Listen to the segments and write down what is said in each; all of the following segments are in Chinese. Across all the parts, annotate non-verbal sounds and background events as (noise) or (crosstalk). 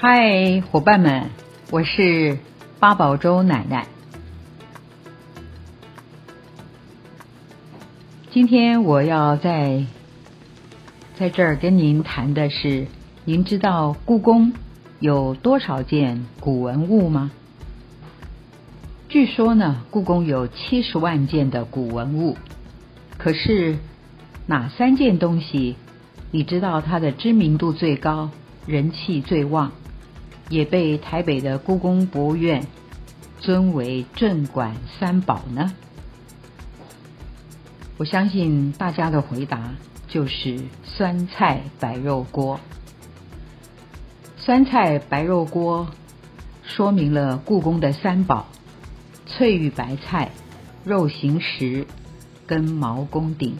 嗨，伙伴们，我是八宝粥奶奶。今天我要在在这儿跟您谈的是，您知道故宫有多少件古文物吗？据说呢，故宫有七十万件的古文物。可是哪三件东西，你知道它的知名度最高、人气最旺，也被台北的故宫博物院尊为镇馆三宝呢？我相信大家的回答就是酸菜白肉锅。酸菜白肉锅说明了故宫的三宝：翠玉白菜、肉形石跟毛公鼎。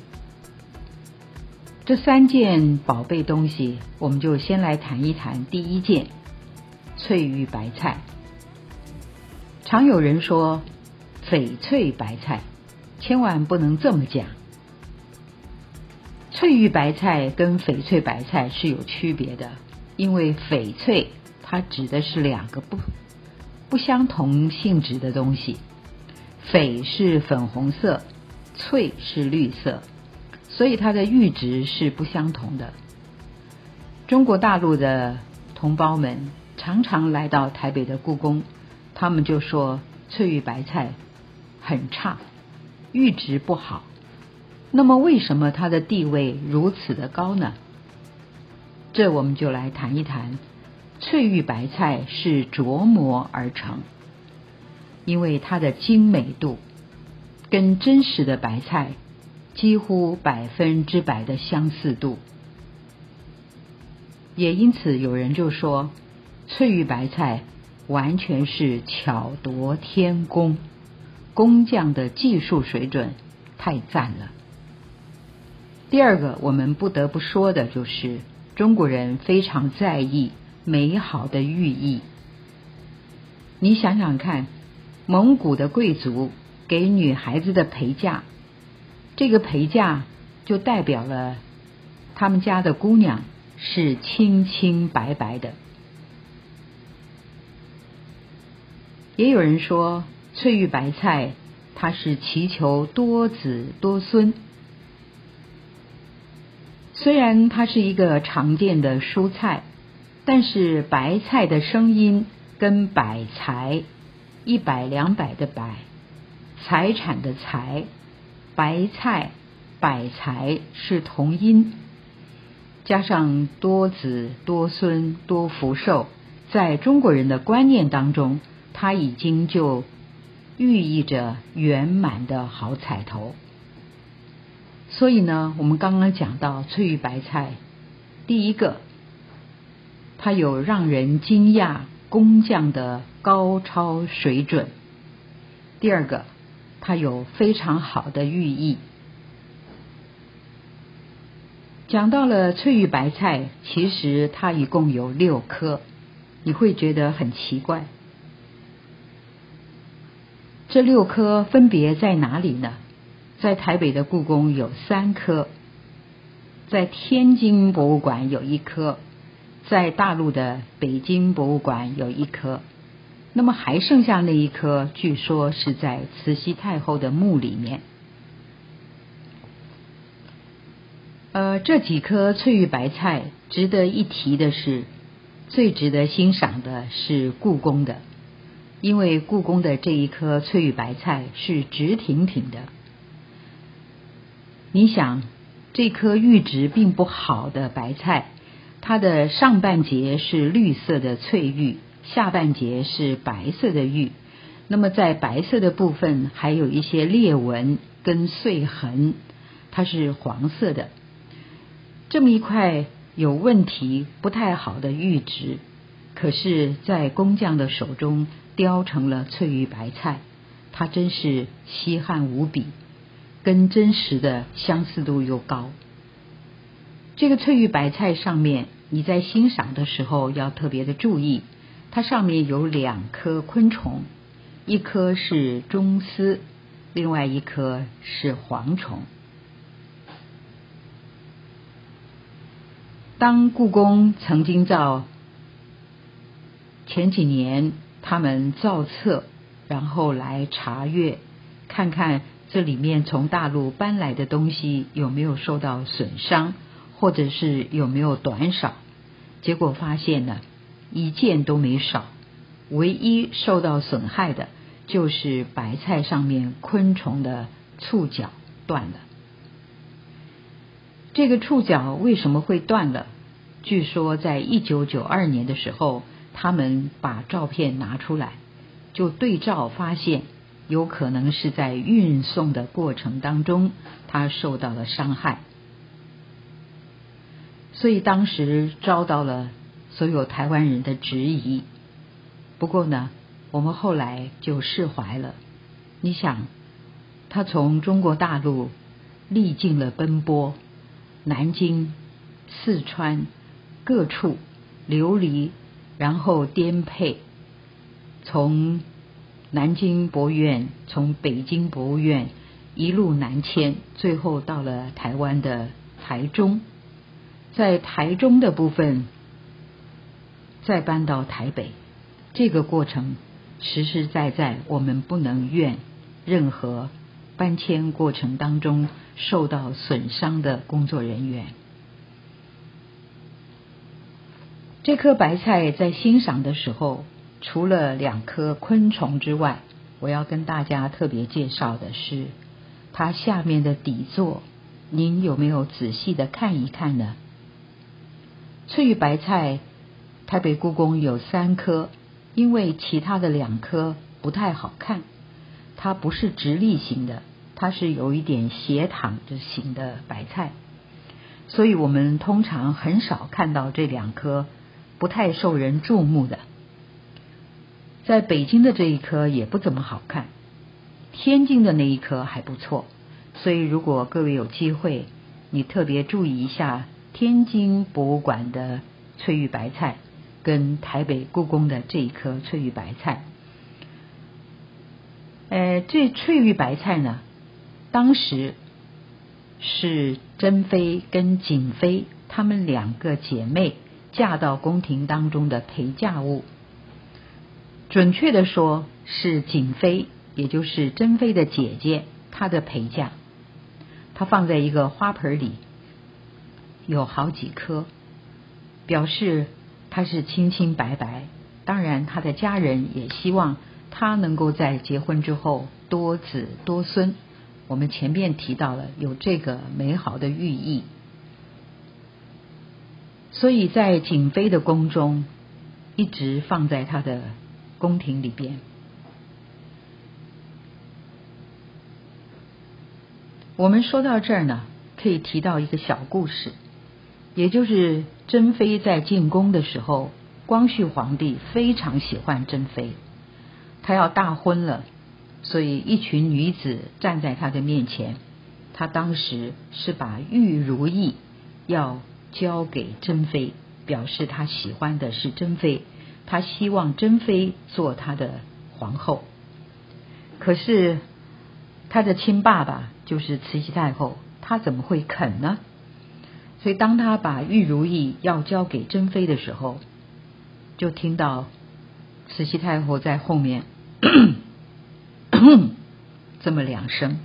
这三件宝贝东西，我们就先来谈一谈第一件翠玉白菜。常有人说翡翠白菜。千万不能这么讲。翠玉白菜跟翡翠白菜是有区别的，因为翡翠它指的是两个不不相同性质的东西，翡是粉红色，翠是绿色，所以它的玉质是不相同的。中国大陆的同胞们常常来到台北的故宫，他们就说翠玉白菜很差。玉质不好，那么为什么它的地位如此的高呢？这我们就来谈一谈，翠玉白菜是琢磨而成，因为它的精美度跟真实的白菜几乎百分之百的相似度，也因此有人就说，翠玉白菜完全是巧夺天工。工匠的技术水准太赞了。第二个，我们不得不说的就是中国人非常在意美好的寓意。你想想看，蒙古的贵族给女孩子的陪嫁，这个陪嫁就代表了他们家的姑娘是清清白白的。也有人说。翠玉白菜，它是祈求多子多孙。虽然它是一个常见的蔬菜，但是白菜的声音跟百财一百两百的百财产的财白菜百财是同音，加上多子多孙多福寿，在中国人的观念当中，它已经就。寓意着圆满的好彩头，所以呢，我们刚刚讲到翠玉白菜，第一个，它有让人惊讶工匠的高超水准；第二个，它有非常好的寓意。讲到了翠玉白菜，其实它一共有六颗，你会觉得很奇怪。这六颗分别在哪里呢？在台北的故宫有三颗，在天津博物馆有一颗，在大陆的北京博物馆有一颗。那么还剩下那一颗，据说是在慈禧太后的墓里面。呃，这几颗翠玉白菜值得一提的是，最值得欣赏的是故宫的。因为故宫的这一颗翠玉白菜是直挺挺的，你想，这颗玉质并不好的白菜，它的上半截是绿色的翠玉，下半截是白色的玉，那么在白色的部分还有一些裂纹跟碎痕，它是黄色的，这么一块有问题、不太好的玉质，可是，在工匠的手中。雕成了翠玉白菜，它真是稀罕无比，跟真实的相似度又高。这个翠玉白菜上面，你在欣赏的时候要特别的注意，它上面有两颗昆虫，一颗是螽斯，另外一颗是蝗虫。当故宫曾经造前几年他们造册，然后来查阅，看看这里面从大陆搬来的东西有没有受到损伤，或者是有没有短少。结果发现呢，一件都没少，唯一受到损害的就是白菜上面昆虫的触角断了。这个触角为什么会断了？据说在一九九二年的时候，他们把照片拿出来，就对照发现，有可能是在运送的过程当中，他受到了伤害。所以当时遭到了所有台湾人的质疑。不过呢，我们后来就释怀了。你想，他从中国大陆历尽了奔波，南京、四川各处流离，然后颠沛，从南京博物院，从北京博物院一路南迁，最后到了台湾的台中。在台中的部分，再搬到台北，这个过程实实在在，我们不能怨任何搬迁过程当中受到损伤的工作人员。这颗白菜在欣赏的时候，除了两颗昆虫之外，我要跟大家特别介绍的是它下面的底座，您有没有仔细的看一看呢？翠玉白菜，台北故宫有三颗，因为其他的两颗不太好看，它不是直立型的，它是有一点斜躺着型的白菜，所以我们通常很少看到这两颗不太受人注目的。在北京的这一颗也不怎么好看，天津的那一颗还不错，所以如果各位有机会，你特别注意一下。天津博物馆的翠玉白菜，跟台北故宫的这一颗翠玉白菜，呃，这翠玉白菜呢，当时是珍妃跟瑾妃她们两个姐妹嫁到宫廷当中的陪嫁物。准确的说，是瑾妃，也就是珍妃的姐姐，她的陪嫁，她放在一个花盆里。有好几颗，表示她是清清白白。当然，她的家人也希望她能够在结婚之后多子多孙。我们前面提到了有这个美好的寓意，所以在景妃的宫中一直放在她的宫廷里边。我们说到这儿呢，可以提到一个小故事。也就是珍妃在进宫的时候，光绪皇帝非常喜欢珍妃，他要大婚了，所以一群女子站在他的面前，他当时是把玉如意要交给珍妃，表示他喜欢的是珍妃，他希望珍妃做他的皇后。可是他的亲爸爸就是慈禧太后，他怎么会肯呢？所以，当他把玉如意要交给珍妃的时候，就听到慈禧太后在后面 (coughs) 这么两声，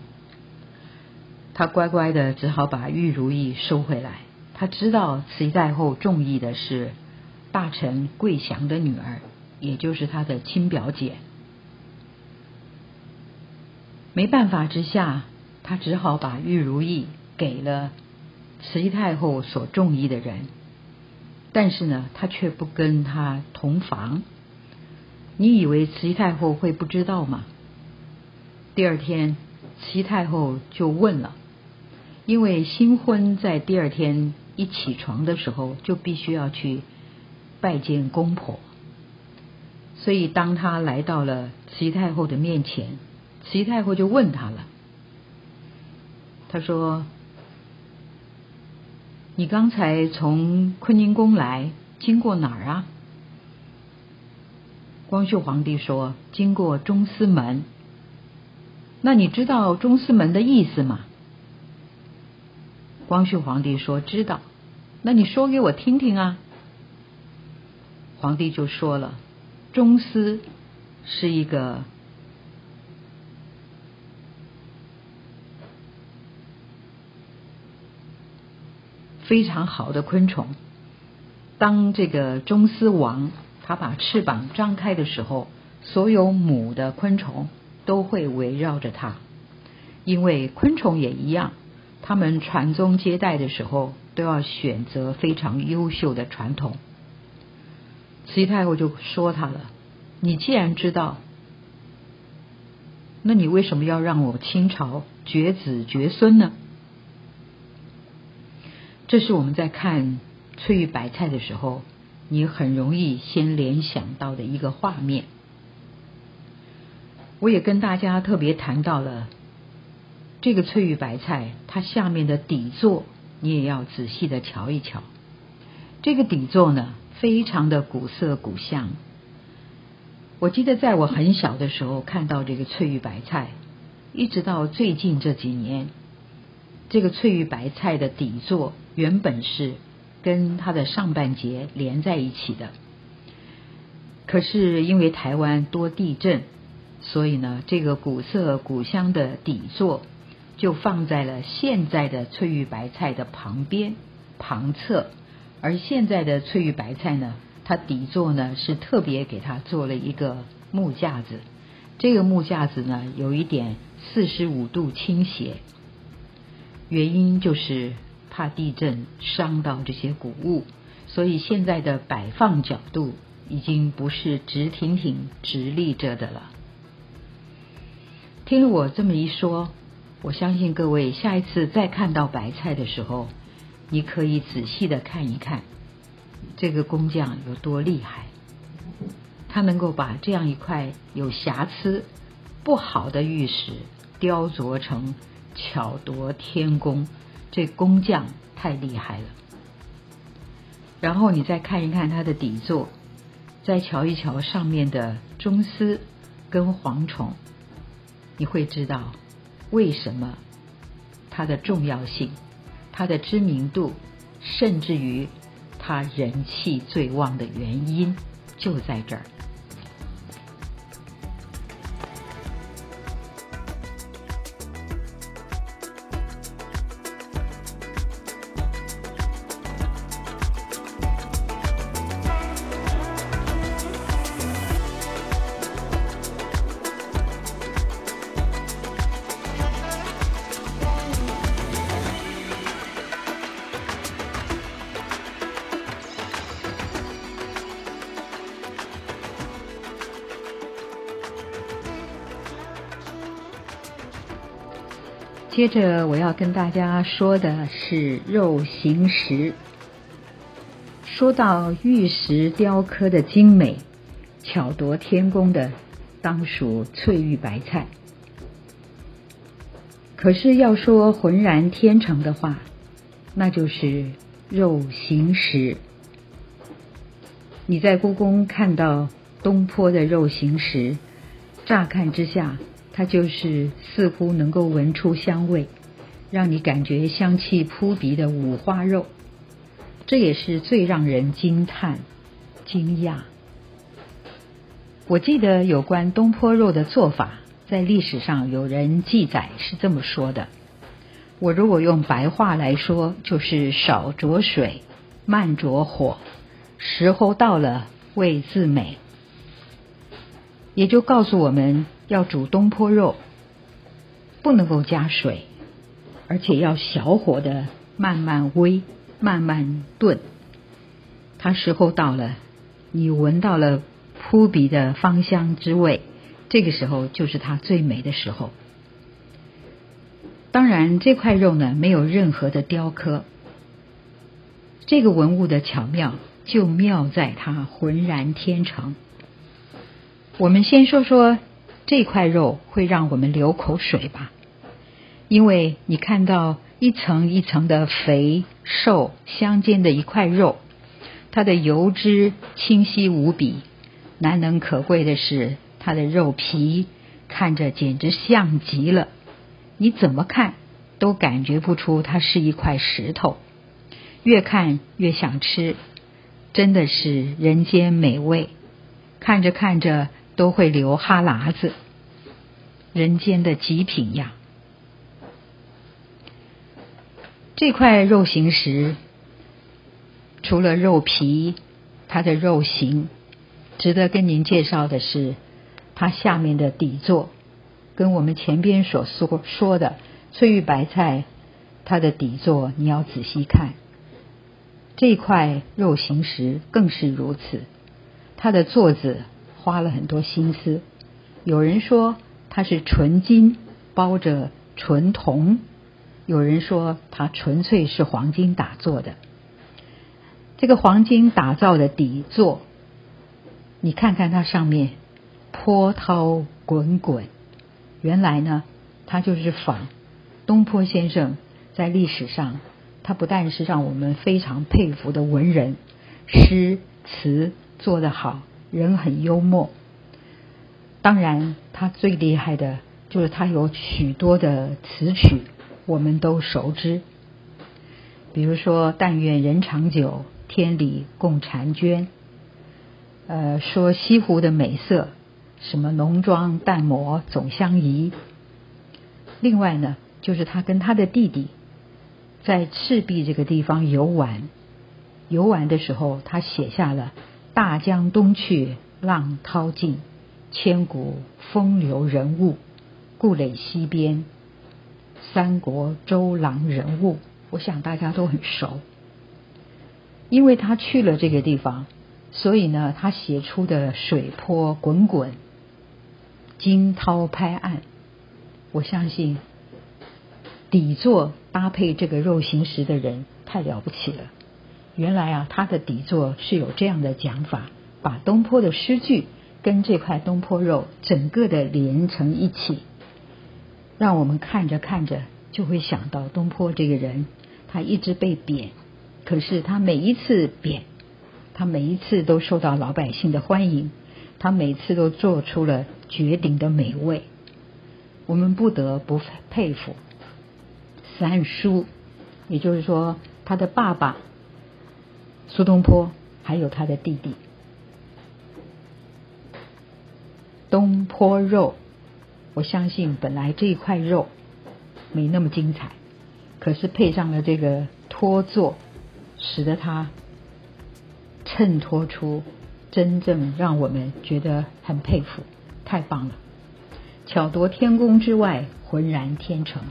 他乖乖的只好把玉如意收回来。他知道慈禧太后中意的是大臣桂祥的女儿，也就是他的亲表姐。没办法之下，他只好把玉如意给了。慈禧太后所中意的人，但是呢，他却不跟他同房。你以为慈禧太后会不知道吗？第二天，慈禧太后就问了，因为新婚在第二天一起床的时候就必须要去拜见公婆，所以当他来到了慈太后的面前，慈太后就问他了，他说。你刚才从坤宁宫来，经过哪儿啊？光绪皇帝说：“经过中司门。”那你知道中司门的意思吗？光绪皇帝说：“知道。”那你说给我听听啊。皇帝就说了：“中丝是一个非常好的昆虫。当这个中丝王它把翅膀张开的时候，所有母的昆虫都会围绕着它，因为昆虫也一样，他们传宗接代的时候都要选择非常优秀的传统。慈禧太后就说他了：“你既然知道，那你为什么要让我清朝绝子绝孙呢？”这是我们在看翠玉白菜的时候，你很容易先联想到的一个画面。我也跟大家特别谈到了这个翠玉白菜，它下面的底座，你也要仔细的瞧一瞧。这个底座呢？非常的古色古香。我记得在我很小的时候看到这个翠玉白菜，一直到最近这几年，这个翠玉白菜的底座原本是跟它的上半截连在一起的。可是因为台湾多地震，所以呢，这个古色古香的底座就放在了现在的翠玉白菜的旁边旁侧。而现在的翠玉白菜呢，它底座呢是特别给它做了一个木架子，这个木架子呢有一点四十五度倾斜，原因就是怕地震伤到这些谷物，所以现在的摆放角度已经不是直挺挺直立着的了。听了我这么一说，我相信各位下一次再看到白菜的时候。你可以仔细的看一看，这个工匠有多厉害，他能够把这样一块有瑕疵、不好的玉石雕琢成巧夺天工，这工匠太厉害了。然后你再看一看它的底座，再瞧一瞧上面的中丝跟蝗虫，你会知道为什么它的重要性。它的知名度，甚至于它人气最旺的原因，就在这儿。接着我要跟大家说的是肉形石。说到玉石雕刻的精美、巧夺天工的，当属翠玉白菜。可是要说浑然天成的话，那就是肉形石。你在故宫看到东坡的肉形石，乍看之下。它就是似乎能够闻出香味，让你感觉香气扑鼻的五花肉，这也是最让人惊叹、惊讶。我记得有关东坡肉的做法，在历史上有人记载是这么说的：我如果用白话来说，就是少着水，慢着火，时候到了，味自美。也就告诉我们。要煮东坡肉，不能够加水，而且要小火的慢慢煨、慢慢炖。它时候到了，你闻到了扑鼻的芳香之味，这个时候就是它最美的时候。当然，这块肉呢没有任何的雕刻，这个文物的巧妙就妙在它浑然天成。我们先说说。这块肉会让我们流口水吧？因为你看到一层一层的肥瘦相间的一块肉，它的油脂清晰无比，难能可贵的是它的肉皮看着简直像极了，你怎么看都感觉不出它是一块石头，越看越想吃，真的是人间美味。看着看着都会流哈喇子，人间的极品呀！这块肉形石，除了肉皮，它的肉形，值得跟您介绍的是，它下面的底座，跟我们前边所说说的翠玉白菜，它的底座你要仔细看。这块肉形石更是如此，它的座子花了很多心思。有人说它是纯金包着纯铜。有人说它纯粹是黄金打做的，这个黄金打造的底座，你看看它上面波涛滚滚。原来呢，它就是仿东坡先生在历史上，他不但是让我们非常佩服的文人，诗词做得好，人很幽默。当然，他最厉害的就是他有许多的词曲。我们都熟知，比如说“但愿人长久，天理共婵娟”。呃，说西湖的美色，什么浓妆淡抹总相宜。另外呢，就是他跟他的弟弟在赤壁这个地方游玩，游玩的时候，他写下了“大江东去，浪淘尽，千古风流人物，故垒西边。”三国周郎人物，我想大家都很熟，因为他去了这个地方，所以呢，他写出的水波滚滚，惊涛拍岸。我相信底座搭配这个肉形石的人太了不起了。原来啊，他的底座是有这样的讲法，把东坡的诗句跟这块东坡肉整个的连成一起。让我们看着看着就会想到东坡这个人，他一直被贬，可是他每一次贬，他每一次都受到老百姓的欢迎，他每次都做出了绝顶的美味，我们不得不佩服三叔，也就是说他的爸爸苏东坡，还有他的弟弟东坡肉。我相信本来这一块肉没那么精彩，可是配上了这个托座，使得它衬托出真正让我们觉得很佩服，太棒了！巧夺天工之外，浑然天成。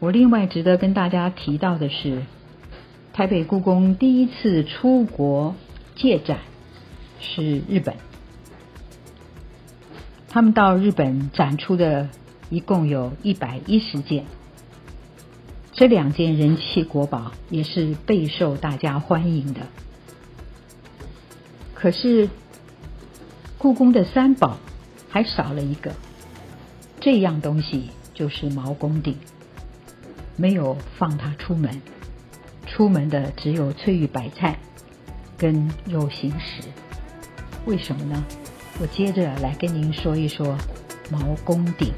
我另外值得跟大家提到的是，台北故宫第一次出国借展是日本。他们到日本展出的一共有一百一十件，这两件人气国宝也是备受大家欢迎的。可是故宫的三宝还少了一个，这样东西就是毛公鼎，没有放它出门，出门的只有翠玉白菜跟肉形石，为什么呢？我接着来跟您说一说毛公鼎。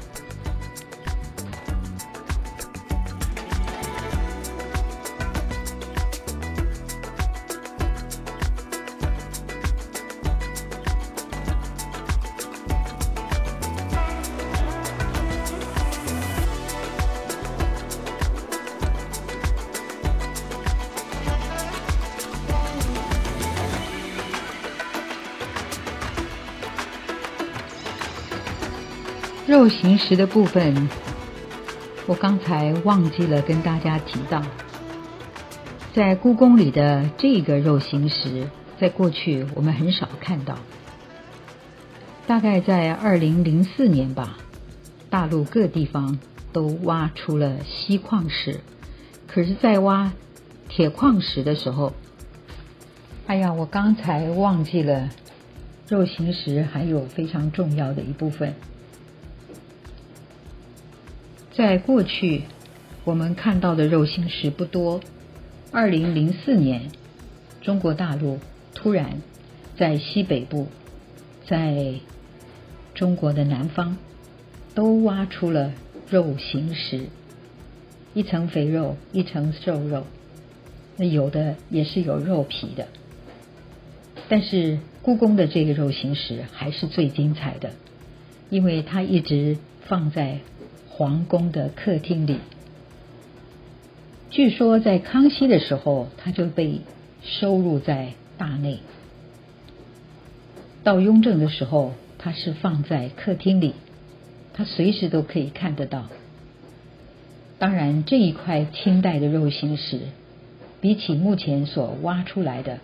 肉形石的部分，我刚才忘记了跟大家提到，在故宫里的这个肉形石，在过去我们很少看到。大概在二零零四年吧，大陆各地方都挖出了锡矿石，可是，在挖铁矿石的时候，哎呀，我刚才忘记了，肉形石还有非常重要的一部分。在过去，我们看到的肉形石不多。二零零四年，中国大陆突然在西北部，在中国的南方，都挖出了肉形石，一层肥肉，一层瘦肉，那有的也是有肉皮的。但是故宫的这个肉形石还是最精彩的，因为它一直放在皇宫的客厅里。据说在康熙的时候，它就被收入在大内；到雍正的时候，它是放在客厅里，他随时都可以看得到。当然，这一块清代的肉形石，比起目前所挖出来的，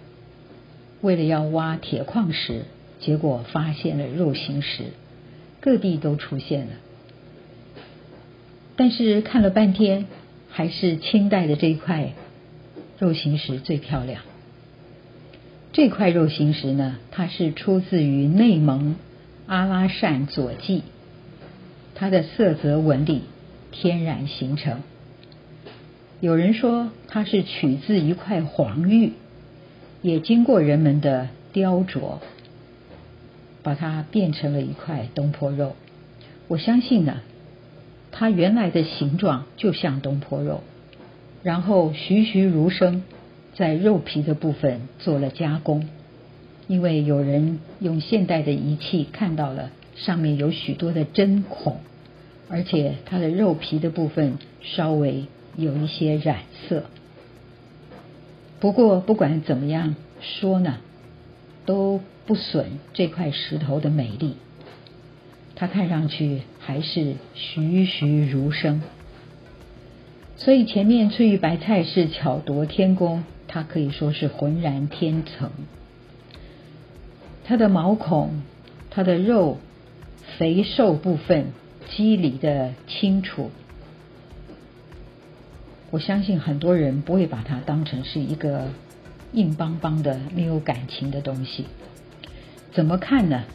为了要挖铁矿石，结果发现了肉形石，各地都出现了。但是看了半天，还是清代的这一块肉形石最漂亮。这块肉形石呢，它是出自于内蒙阿拉善左记，它的色泽纹理。天然形成。有人说它是取自一块黄玉，也经过人们的雕琢，把它变成了一块东坡肉。我相信呢，它原来的形状就像东坡肉，然后栩栩如生，在肉皮的部分做了加工。因为有人用现代的仪器看到了上面有许多的针孔。而且它的肉皮的部分稍微有一些染色，不过不管怎么样说呢，都不损这块石头的美丽。它看上去还是栩栩如生，所以前面翠玉白菜是巧夺天工，它可以说是浑然天成。它的毛孔、它的肉肥瘦部分。肌理的清楚，我相信很多人不会把它当成是一个硬邦邦的、没有感情的东西。怎么看呢？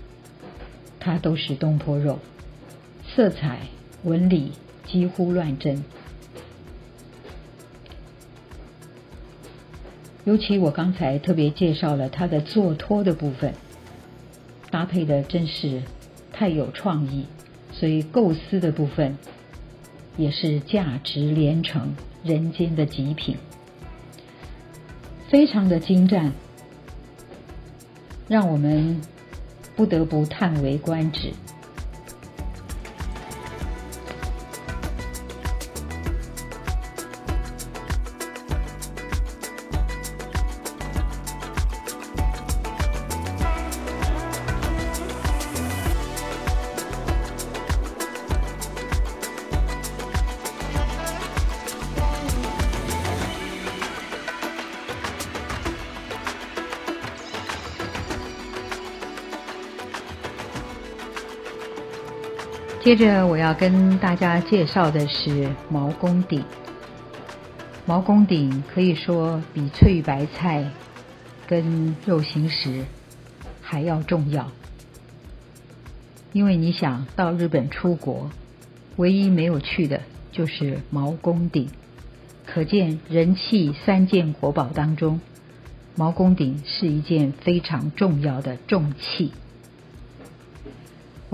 它都是东坡肉，色彩纹理几乎乱真。尤其我刚才特别介绍了它的坐托的部分，搭配的真是太有创意。所以构思的部分也是价值连城、人间的极品，非常的精湛，让我们不得不叹为观止。接着我要跟大家介绍的是毛公鼎。毛公鼎可以说比翠玉白菜跟肉形石还要重要，因为你想到日本出国，唯一没有去的就是毛公鼎，可见人气三件国宝当中，毛公鼎是一件非常重要的重器。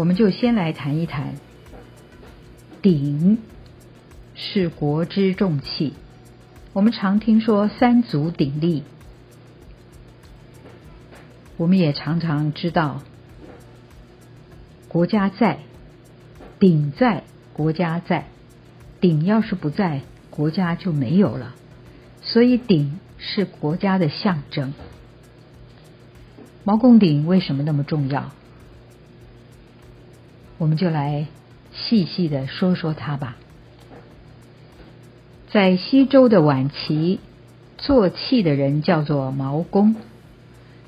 我们就先来谈一谈，鼎是国之重器。我们常听说三足鼎立，我们也常常知道，国家在，鼎在，国家在。鼎要是不在，国家就没有了。所以鼎是国家的象征。毛公鼎为什么那么重要？我们就来细细的说说它吧。在西周的晚期，做器的人叫做毛公，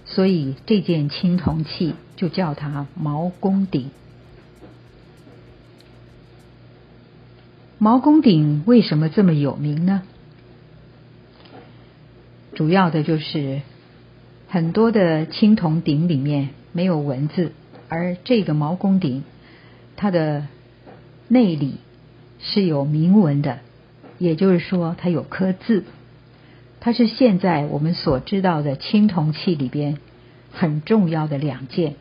所以这件青铜器就叫它毛公鼎。毛公鼎为什么这么有名呢？主要的就是很多的青铜鼎里面没有文字，而这个毛公鼎。它的内里是有铭文的，也就是说，它有刻字。它是现在我们所知道的青铜器里边很重要的两件，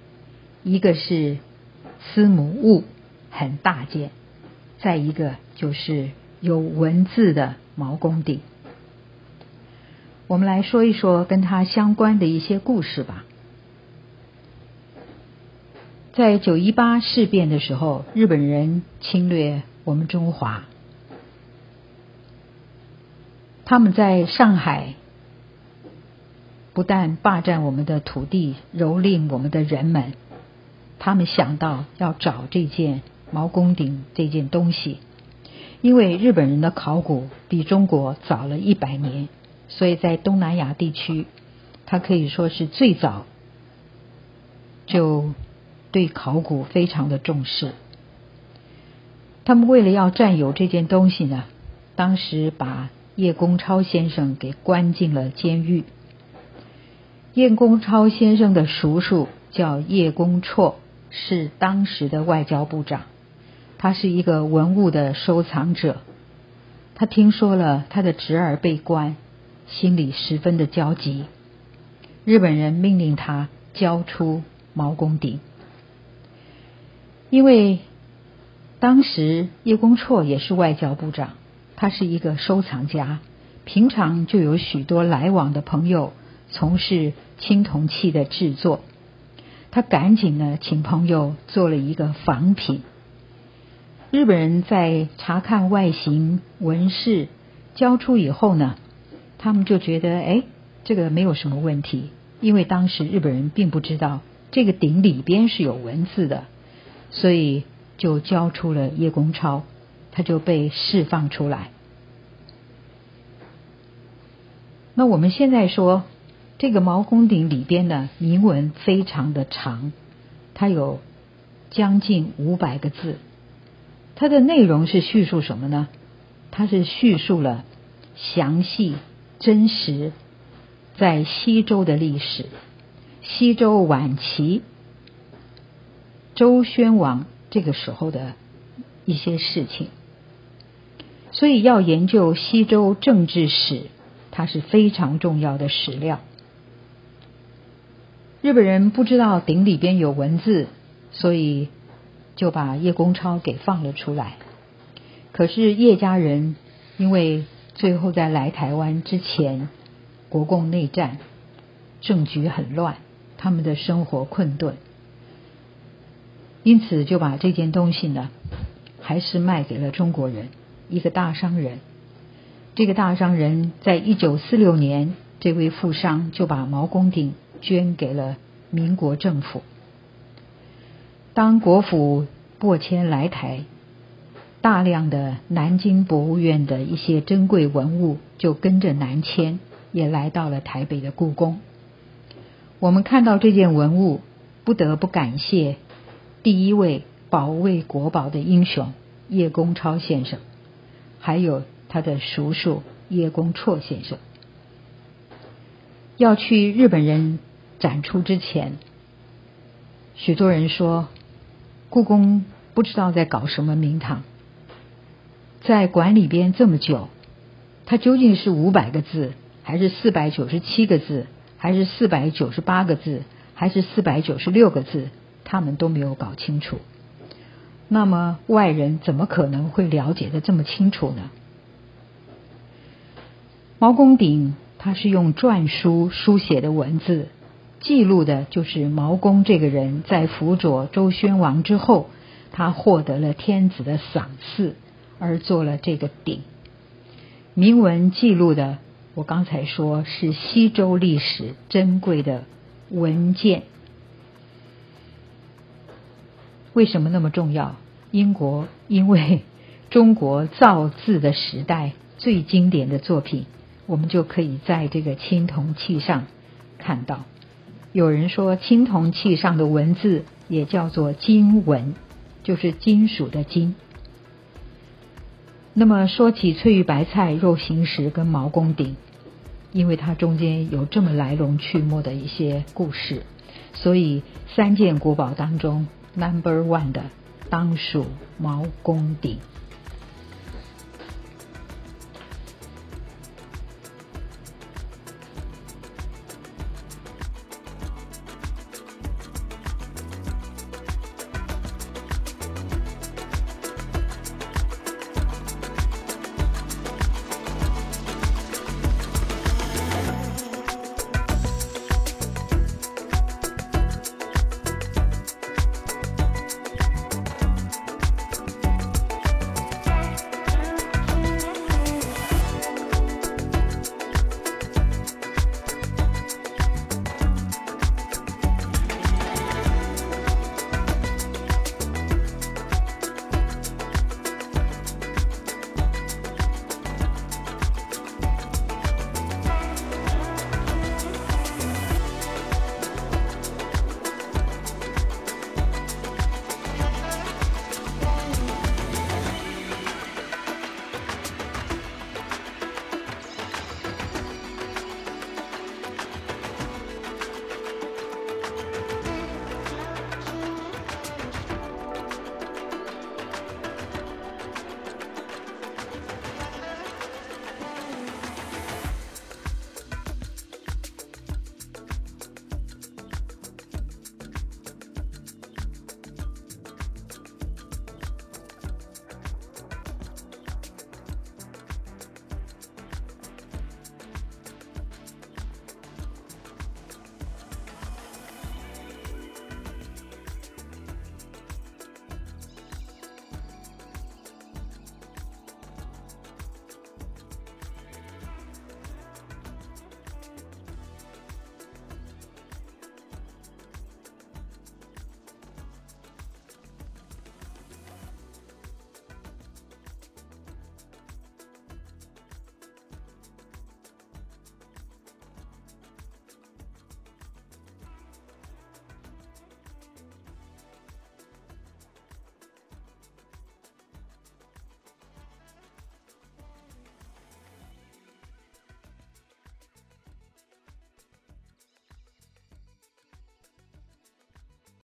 一个是司母戊，很大件；再一个就是有文字的毛公鼎。我们来说一说跟它相关的一些故事吧。在九一八事变的时候，日本人侵略我们中华，他们在上海不但霸占我们的土地，蹂躏我们的人们，他们想到要找这件毛公鼎这件东西，因为日本人的考古比中国早了一百年，所以在东南亚地区，它可以说是最早就。对考古非常的重视，他们为了要占有这件东西呢，当时把叶公超先生给关进了监狱。叶公超先生的叔叔叫叶公绰，是当时的外交部长，他是一个文物的收藏者。他听说了他的侄儿被关，心里十分的焦急。日本人命令他交出毛公鼎。因为当时叶公绰也是外交部长，他是一个收藏家，平常就有许多来往的朋友从事青铜器的制作。他赶紧呢，请朋友做了一个仿品。日本人在查看外形纹饰交出以后呢，他们就觉得哎，这个没有什么问题，因为当时日本人并不知道这个鼎里边是有文字的。所以就交出了叶公超，他就被释放出来。那我们现在说，这个毛公鼎里边的铭文非常的长，它有将近五百个字。它的内容是叙述什么呢？它是叙述了详细、真实在西周的历史，西周晚期。周宣王这个时候的一些事情，所以要研究西周政治史，它是非常重要的史料。日本人不知道鼎里边有文字，所以就把叶公超给放了出来。可是叶家人因为最后在来台湾之前，国共内战，政局很乱，他们的生活困顿。因此就把这件东西呢，还是卖给了中国人一个大商人。这个大商人在一九四六年，这位富商就把毛公鼎捐给了民国政府。当国府拨迁来台，大量的南京博物院的一些珍贵文物就跟着南迁，也来到了台北的故宫。我们看到这件文物，不得不感谢。第一位保卫国宝的英雄叶公超先生，还有他的叔叔叶公绰先生，要去日本人展出之前，许多人说故宫不知道在搞什么名堂，在馆里边这么久，它究竟是五百个字，还是四百九十七个字，还是四百九十八个字，还是四百九十六个字？他们都没有搞清楚，那么外人怎么可能会了解的这么清楚呢？毛公鼎他是用篆书书写的文字，记录的就是毛公这个人在辅佐周宣王之后，他获得了天子的赏赐，而做了这个鼎。铭文记录的，我刚才说是西周历史珍贵的文件。为什么那么重要？英国因为中国造字的时代最经典的作品，我们就可以在这个青铜器上看到。有人说，青铜器上的文字也叫做金文，就是金属的金。那么说起翠玉白菜、肉形石跟毛公鼎，因为它中间有这么来龙去脉的一些故事，所以三件国宝当中。Number one 的当属毛公鼎。